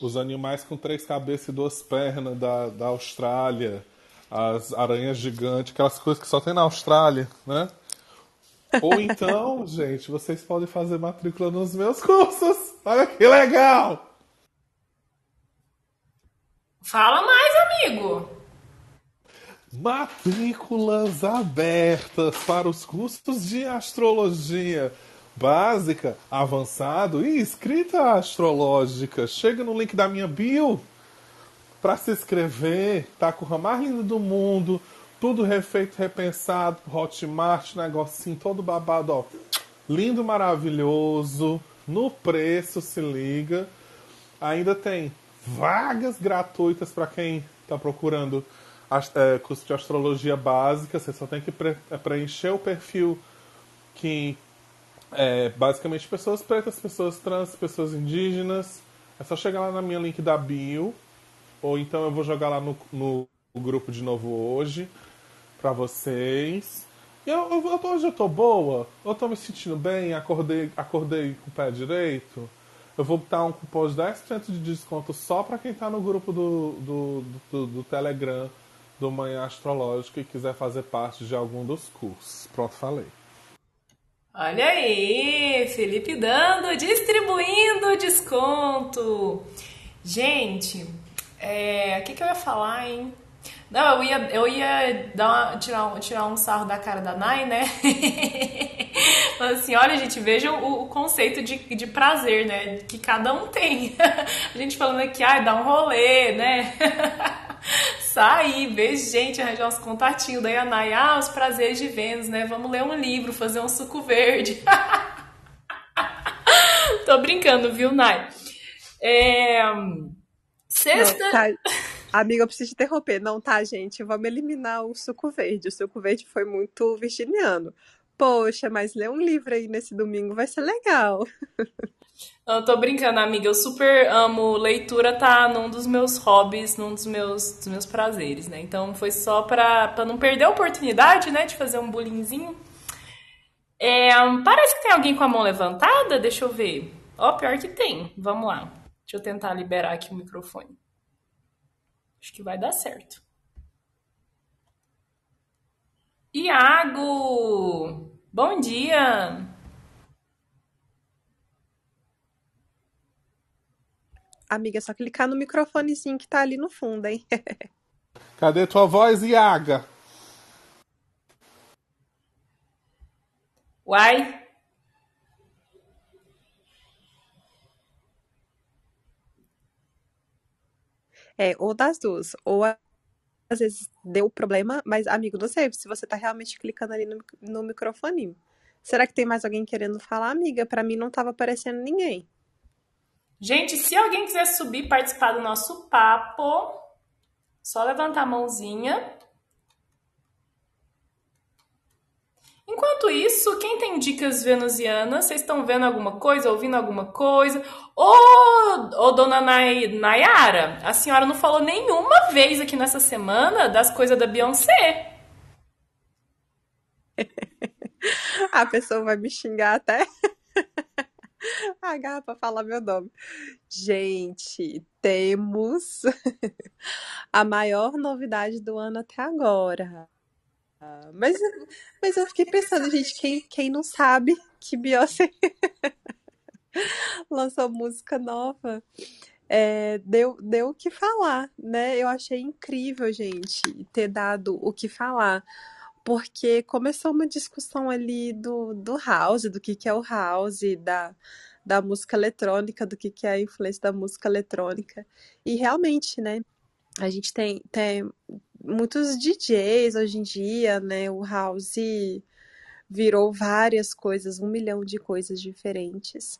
E: Os animais com três cabeças e duas pernas da, da Austrália, as aranhas gigantes, aquelas coisas que só tem na Austrália, né? Ou então, gente, vocês podem fazer matrícula nos meus cursos. Olha que legal!
A: Fala mais, amigo.
E: Matrículas abertas para os cursos de astrologia básica, avançado e escrita astrológica. Chega no link da minha bio. para se inscrever, tá com o ramo mais lindo do mundo, tudo refeito, repensado, Hotmart, negocinho todo babado, ó. Lindo, maravilhoso, no preço, se liga. Ainda tem vagas gratuitas para quem está procurando é, curso de astrologia básica. Você só tem que pre é, preencher o perfil que é basicamente pessoas pretas, pessoas trans, pessoas indígenas. É só chegar lá na minha link da bio ou então eu vou jogar lá no, no grupo de novo hoje para vocês. E eu, eu, hoje eu tô boa, eu tô me sentindo bem, acordei, acordei com o pé direito. Eu vou botar um cupom de 10% de desconto só para quem tá no grupo do, do, do, do Telegram do Manhã Astrológico e quiser fazer parte de algum dos cursos. Pronto, falei.
A: Olha aí, Felipe dando, distribuindo desconto. Gente, é, o que, que eu ia falar, hein? Não, eu ia, eu ia dar uma, tirar, um, tirar um sarro da cara da Nai, né? assim, olha, gente, veja o, o, conceito de, de prazer, né? Que cada um tem. A gente falando aqui, ah, dá um rolê, né? Sair, ver gente, arranjar uns contatinhos da Yanai. Ah, os prazeres de Vênus, né? Vamos ler um livro, fazer um suco verde. Tô brincando, viu, Nai? É... Sexta.
C: Não, tá... Amiga, eu preciso interromper. Não, tá, gente? Vamos eliminar o suco verde. O suco verde foi muito virginiano. Poxa, mas ler um livro aí nesse domingo vai ser legal.
A: Eu tô brincando, amiga. Eu super amo leitura, tá num dos meus hobbies, num dos meus, dos meus prazeres, né? Então foi só pra, pra não perder a oportunidade, né, de fazer um bullyingzinho. É, parece que tem alguém com a mão levantada. Deixa eu ver. Ó, pior que tem. Vamos lá. Deixa eu tentar liberar aqui o microfone. Acho que vai dar certo. Iago! Bom dia!
C: Amiga, é só clicar no microfonezinho que tá ali no fundo, hein?
E: Cadê tua voz, Iaga?
A: Uai!
C: É, ou das duas. Ou às vezes deu problema, mas, amigo, não sei se você tá realmente clicando ali no, no microfone. Será que tem mais alguém querendo falar, amiga? Para mim não tava aparecendo ninguém.
A: Gente, se alguém quiser subir participar do nosso papo, só levantar a mãozinha. Enquanto isso, quem tem dicas venusianas, vocês estão vendo alguma coisa, ouvindo alguma coisa? Ô, ô dona Nay, Nayara, a senhora não falou nenhuma vez aqui nessa semana das coisas da Beyoncé.
C: a pessoa vai me xingar até. H para falar meu nome. Gente, temos a maior novidade do ano até agora. Mas, mas eu fiquei pensando, gente, quem, quem não sabe que Beyoncé lançou música nova, é, deu, deu o que falar, né? Eu achei incrível, gente, ter dado o que falar. Porque começou uma discussão ali do, do house, do que, que é o house, da, da música eletrônica, do que, que é a influência da música eletrônica. E realmente, né? A gente tem, tem muitos DJs hoje em dia, né? O house virou várias coisas, um milhão de coisas diferentes.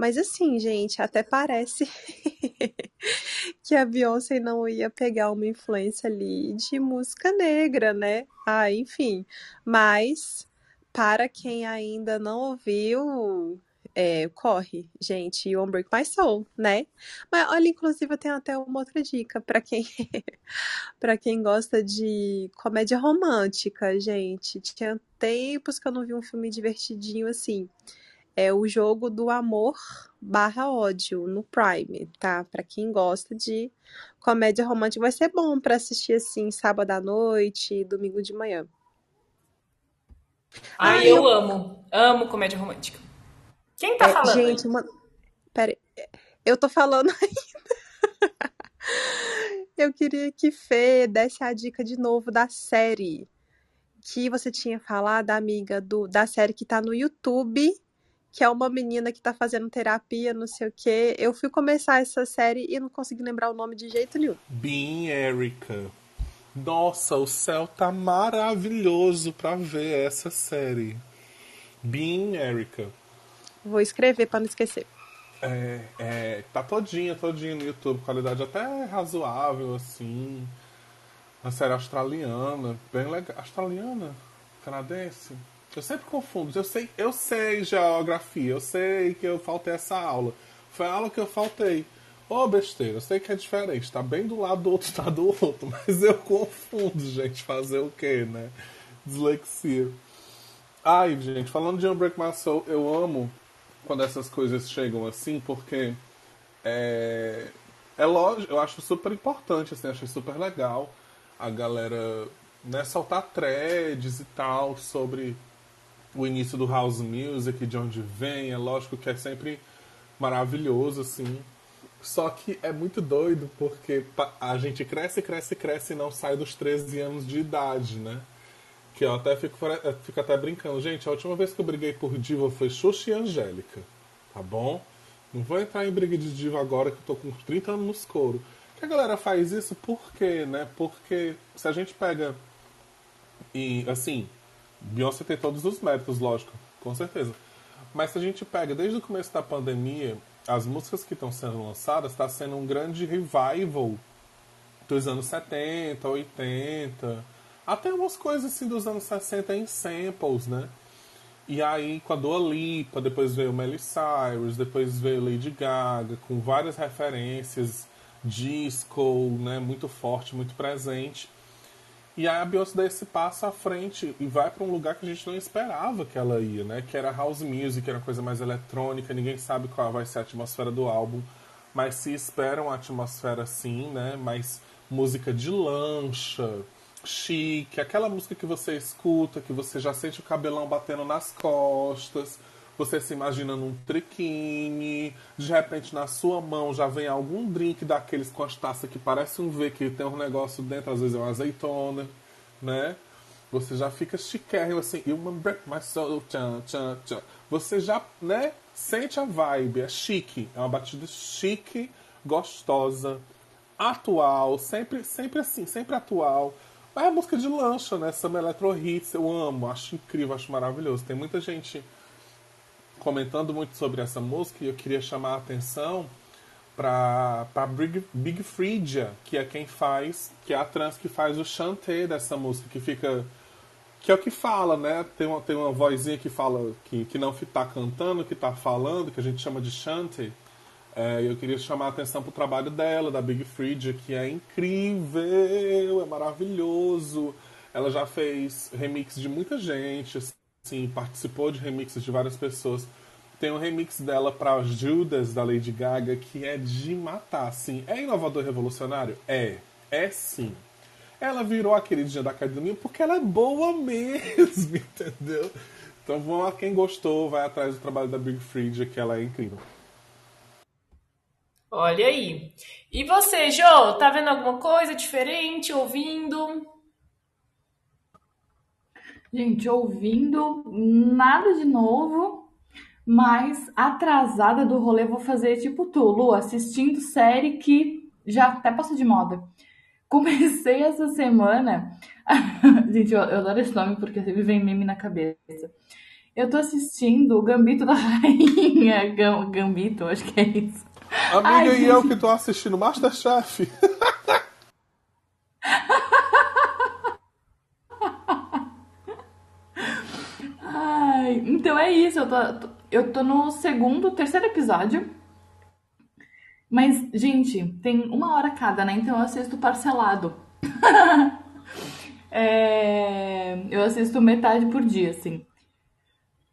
C: Mas assim, gente, até parece que a Beyoncé não ia pegar uma influência ali de música negra, né? Ah, enfim. Mas para quem ainda não ouviu, é, corre, gente, You Won't Break My Soul, né? Mas olha, inclusive eu tenho até uma outra dica para quem para quem gosta de comédia romântica, gente. Tinha tempos que eu não vi um filme divertidinho assim. É o jogo do amor barra ódio no Prime, tá? Para quem gosta de comédia romântica, vai ser bom para assistir assim sábado à noite, domingo de manhã.
A: Ai, eu, eu amo, amo comédia romântica. Quem tá é, falando?
C: Gente, uma... Pera eu tô falando ainda. eu queria que Fê desse a dica de novo da série que você tinha falado, amiga, do, da série que tá no YouTube, que é uma menina que tá fazendo terapia, não sei o quê. Eu fui começar essa série e não consegui lembrar o nome de jeito nenhum.
E: Bean Erica. Nossa, o céu tá maravilhoso pra ver essa série. Bean Erica.
C: Vou escrever pra não esquecer.
E: É, é, tá todinha, todinha no YouTube, qualidade até razoável, assim. Uma série australiana, bem legal. Australiana? Canadense? Eu sempre confundo. Eu sei, eu sei geografia, eu sei que eu faltei essa aula. Foi a aula que eu faltei. Ô, oh, besteira, eu sei que é diferente, tá bem do lado do outro, tá do outro, mas eu confundo, gente, fazer o quê, né? Dislexia. Ai, gente, falando de Unbreak My Soul, eu amo quando essas coisas chegam assim, porque é, é lógico, eu acho super importante, assim, acho super legal a galera né, soltar threads e tal sobre o início do house music, de onde vem, é lógico que é sempre maravilhoso, assim. Só que é muito doido porque a gente cresce, cresce, cresce e não sai dos 13 anos de idade, né? Que eu até fico, fico até brincando. Gente, a última vez que eu briguei por diva foi Xuxa e Angélica, tá bom? Não vou entrar em briga de diva agora que eu tô com 30 anos nos couro que a galera faz isso por quê, né? Porque se a gente pega. E, assim, Beyoncé tem todos os méritos, lógico, com certeza. Mas se a gente pega desde o começo da pandemia, as músicas que estão sendo lançadas está sendo um grande revival dos anos 70, 80, até umas coisas assim dos anos 60 em samples, né? E aí com a Dua Lipa, depois veio Miley Cyrus, depois veio Lady Gaga, com várias referências disco, né, muito forte, muito presente. E aí a Beyoncé dá esse passo à frente e vai para um lugar que a gente não esperava que ela ia, né? Que era house music, era coisa mais eletrônica, ninguém sabe qual vai ser a atmosfera do álbum, mas se espera uma atmosfera assim, né? Mais música de lancha, chique, aquela música que você escuta, que você já sente o cabelão batendo nas costas, você se imagina num triquine, de repente na sua mão já vem algum drink daqueles com as taças que parece um V, que tem um negócio dentro, às vezes é uma azeitona, né? Você já fica chiquérrimo assim, you break my soul, tchan, tchan, tchan. Você já, né, sente a vibe, é chique, é uma batida chique, gostosa, atual, sempre, sempre assim, sempre atual. Mas é música de lancha, né? Summer Electro Hits, eu amo, acho incrível, acho maravilhoso. Tem muita gente comentando muito sobre essa música e eu queria chamar a atenção para Big, Big Freedia, que é quem faz, que é a trans que faz o chantê dessa música, que fica. Que é o que fala, né? Tem uma, tem uma vozinha que fala, que, que não está cantando, que está falando, que a gente chama de chantê. É, eu queria chamar a atenção para o trabalho dela, da Big Freedia, que é incrível, é maravilhoso. Ela já fez remix de muita gente, Sim, participou de remixes de várias pessoas. Tem um remix dela para Judas, da Lady Gaga, que é de matar, sim. É inovador revolucionário? É. É sim. Ela virou a queridinha da academia porque ela é boa mesmo, entendeu? Então vamos lá, quem gostou, vai atrás do trabalho da Big Freedia, que ela é incrível.
A: Olha aí. E você, Jo, tá vendo alguma coisa diferente, ouvindo?
D: Gente, ouvindo nada de novo, mas atrasada do rolê, vou fazer tipo tu, Lu, assistindo série que já até passou de moda. Comecei essa semana. Gente, eu, eu adoro esse nome porque sempre vem meme na cabeça. Eu tô assistindo o Gambito da Rainha. Gambito, acho que é isso.
E: Amiga, Ai, e gente... eu que tô assistindo Masterchef.
D: então é isso, eu tô, eu tô no segundo, terceiro episódio. Mas, gente, tem uma hora cada, né? Então eu assisto parcelado. é, eu assisto metade por dia, assim.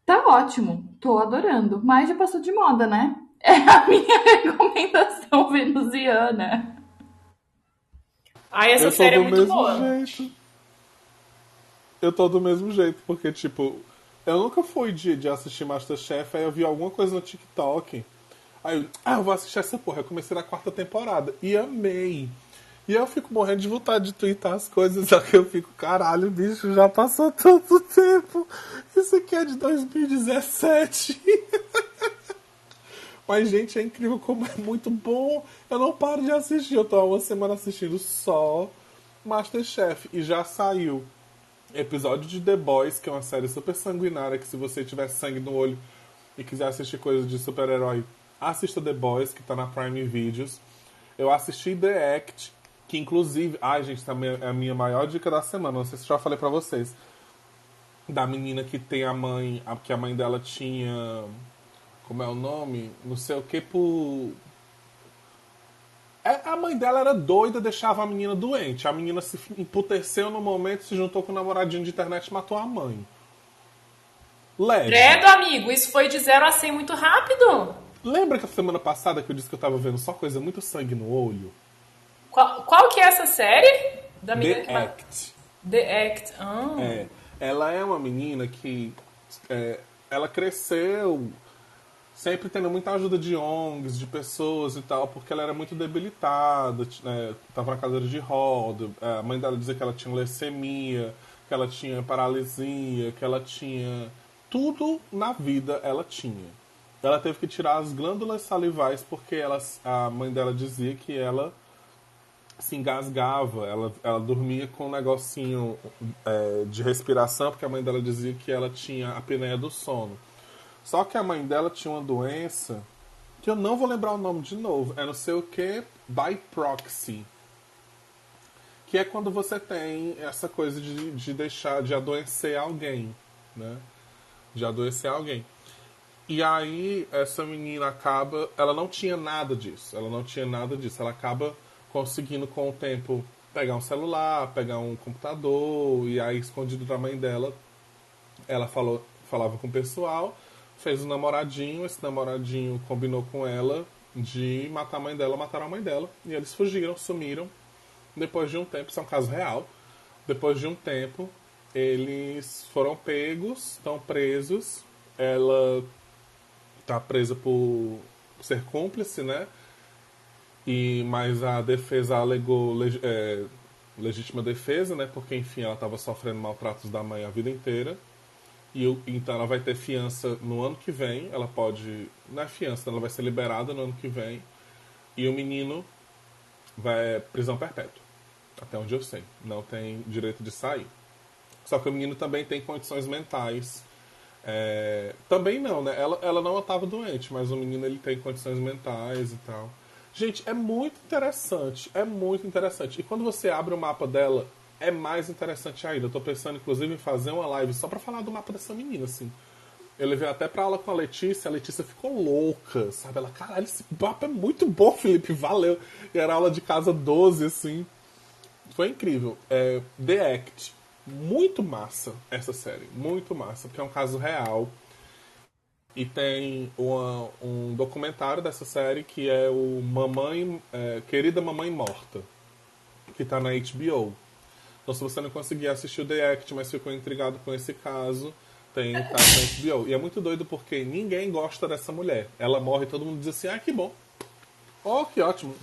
D: Tá ótimo, tô adorando. Mas já passou de moda, né? É a minha recomendação venusiana.
A: Ai, essa série é muito boa.
E: Jeito. Eu tô do mesmo jeito, porque, tipo, eu nunca fui de, de assistir Masterchef, aí eu vi alguma coisa no TikTok. Aí eu, ah, eu vou assistir essa porra. Eu comecei na quarta temporada e amei. E eu fico morrendo de vontade de twittar as coisas, só que eu fico, caralho, bicho, já passou tanto tempo. Isso aqui é de 2017. Mas, gente, é incrível como é muito bom. Eu não paro de assistir. Eu tô há uma semana assistindo só Masterchef. E já saiu episódio de The Boys, que é uma série super sanguinária, que se você tiver sangue no olho e quiser assistir coisas de super-herói, assista The Boys, que tá na Prime Videos. Eu assisti The Act, que inclusive... Ai, gente, também é a minha maior dica da semana. Não sei se já falei pra vocês. Da menina que tem a mãe... Que a mãe dela tinha... Como é o nome? Não sei o que por... É, a mãe dela era doida, deixava a menina doente. A menina se emputeceu no momento, se juntou com o namoradinho de internet e matou a mãe. Leve.
A: Credo, amigo, isso foi de 0 a 100 muito rápido.
E: Lembra que a semana passada que eu disse que eu tava vendo só coisa muito sangue no olho?
A: Qual, qual que é essa série? Da menina
E: The Act.
A: The Act. Ah.
E: É, ela é uma menina que é, ela cresceu sempre tendo muita ajuda de ONGs, de pessoas e tal, porque ela era muito debilitada, né, tava na cadeira de roda, a mãe dela dizia que ela tinha leucemia, que ela tinha paralisia, que ela tinha tudo na vida ela tinha. Ela teve que tirar as glândulas salivais porque ela, a mãe dela dizia que ela se engasgava, ela, ela dormia com um negocinho é, de respiração, porque a mãe dela dizia que ela tinha apneia do sono. Só que a mãe dela tinha uma doença que eu não vou lembrar o nome de novo, é não sei o que, by proxy. Que é quando você tem essa coisa de, de deixar, de adoecer alguém, né? De adoecer alguém. E aí essa menina acaba, ela não tinha nada disso, ela não tinha nada disso, ela acaba conseguindo com o tempo pegar um celular, pegar um computador e aí escondido da mãe dela, ela falou, falava com o pessoal, fez um namoradinho, esse namoradinho combinou com ela de matar a mãe dela, mataram a mãe dela e eles fugiram, sumiram. Depois de um tempo, isso é um caso real. Depois de um tempo, eles foram pegos, estão presos. Ela tá presa por ser cúmplice, né? E, mas a defesa alegou leg- é, legítima defesa, né? Porque, enfim, ela estava sofrendo maltratos da mãe a vida inteira. E então ela vai ter fiança no ano que vem. Ela pode. Não é fiança, ela vai ser liberada no ano que vem. E o menino vai prisão perpétua. Até onde eu sei. Não tem direito de sair. Só que o menino também tem condições mentais. É, também não, né? Ela, ela não estava doente, mas o menino ele tem condições mentais e tal. Gente, é muito interessante. É muito interessante. E quando você abre o mapa dela, é mais interessante ainda. Eu tô pensando, inclusive, em fazer uma live só pra falar do mapa dessa menina, assim. Eu levei até pra aula com a Letícia, a Letícia ficou louca, sabe? Ela, caralho, esse mapa é muito bom, Felipe, valeu. E era aula de casa 12, assim. Foi incrível. É, The Act. Muito massa essa série. Muito massa, porque é um caso real. E tem uma- um documentário dessa série que é o Mamãe. é, Querida Mamãe Morta. Que tá na HBO. Então se você não conseguir assistir o The Act, mas ficou intrigado com esse caso, tem tá na HBO. E é muito doido porque ninguém gosta dessa mulher. Ela morre e todo mundo diz assim, ah, que bom. Oh, que ótimo.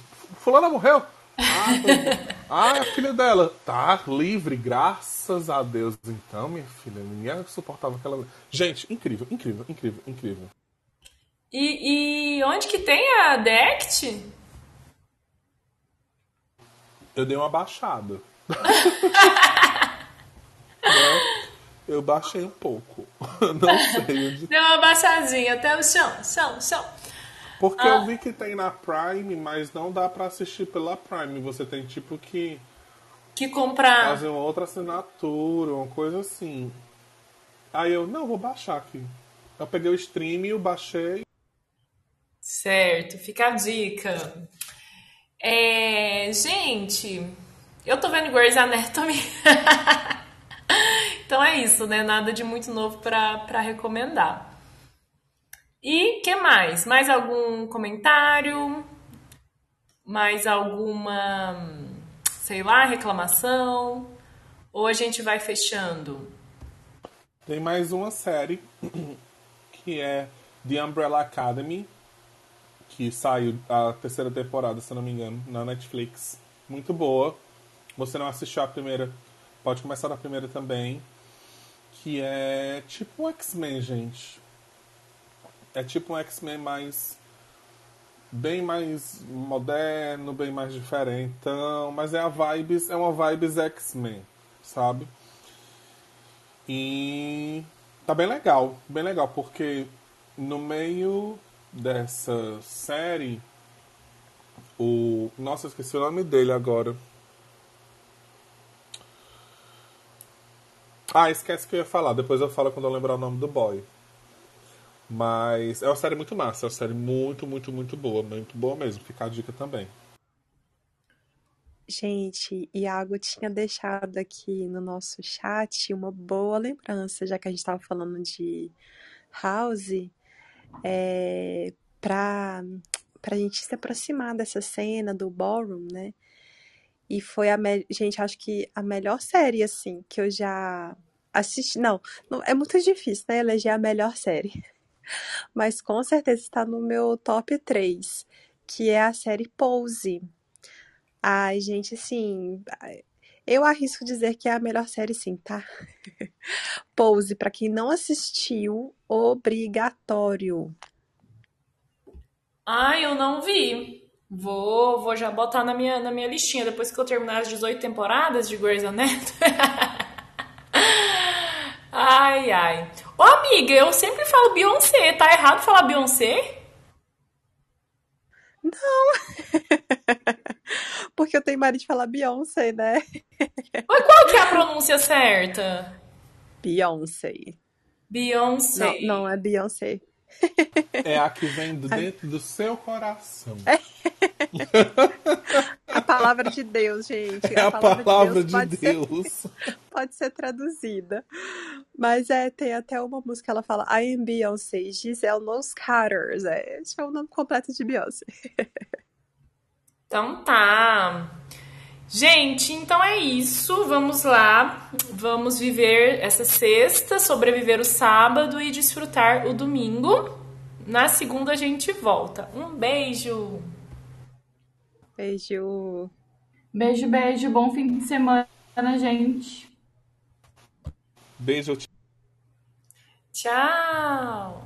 E: Fulana morreu. Ah, ah, a filha dela tá livre, graças a Deus. Então, minha filha, ninguém suportava aquela. Gente, incrível, incrível, incrível, incrível.
A: E, e onde que tem a The Act?
E: Eu dei uma baixada. Né? Eu baixei um pouco. Não sei onde.
A: Deu uma baixadinha até o chão, chão, chão.
E: Porque
A: Ah.
E: eu vi que tem na Prime, mas não dá pra assistir pela Prime. Você tem tipo que
A: Que comprar.
E: fazer uma outra assinatura, uma coisa assim. Aí eu, não, vou baixar aqui. Eu peguei o stream, eu baixei.
A: Certo, fica a dica. É, gente, eu tô vendo Grey's Anatomy. então é isso, né? Nada de muito novo pra recomendar. E que mais? Mais algum comentário? Mais alguma, sei lá, reclamação? Ou a gente vai fechando?
E: Tem mais uma série que é The Umbrella Academy, que saiu a terceira temporada, se não me engano, na Netflix. muito boa. Você não assistiu a primeira, pode começar da primeira também. Que é tipo um X-Men, gente. É tipo um X-Men mais. Bem mais moderno, bem mais diferentão. Mas é a vibes, é uma vibes X-Men, sabe? E tá bem legal, bem legal, porque no meio dessa série, o. Nossa, esqueci o nome dele agora. Ah, esquece que eu ia falar, depois eu falo quando eu lembrar o nome do boy. Mas é uma série muito massa, é uma série muito, muito, muito boa, muito boa mesmo. Fica a dica também.
C: Gente, Iago tinha deixado aqui no nosso chat uma boa lembrança, já que a gente estava falando de House, é, para a gente se aproximar dessa cena do ballroom, né? E foi a me... gente, acho que a melhor série assim que eu já assisti. Não, não é muito difícil, né, eleger a melhor série. Mas com certeza está no meu top 3, que é a série Pose. Ai, gente, assim, eu arrisco dizer que é a melhor série sim, tá? Pose, para quem não assistiu, obrigatório.
A: Ai, eu não vi. Vou, vou já botar na minha, na minha listinha depois que eu terminar as 18 temporadas de Grey's Anatomy. ai, ai. Ô, amiga, eu sempre falo Beyoncé. Tá errado falar Beyoncé?
C: Não. Porque eu tenho marido de falar Beyoncé, né?
A: Mas qual que é a pronúncia certa?
C: Beyoncé.
A: Beyoncé.
C: Não, não é Beyoncé.
E: É a que vem do dentro do seu coração.
C: a palavra de Deus, gente.
E: É a, a palavra, palavra, de Deus, de pode, Deus. Ser,
C: pode ser traduzida. Mas é, tem até uma música que ela fala I am Beyoncé, Giselle Nos Carters. É, esse é o nome completo de Beyoncé.
A: Então tá. Gente, então é isso. Vamos lá. Vamos viver essa sexta, sobreviver o sábado e desfrutar o domingo. Na segunda a gente volta. Um beijo.
C: Beijo.
D: Beijo, beijo. Bom fim de semana, gente.
E: Beijo.
A: Tchau.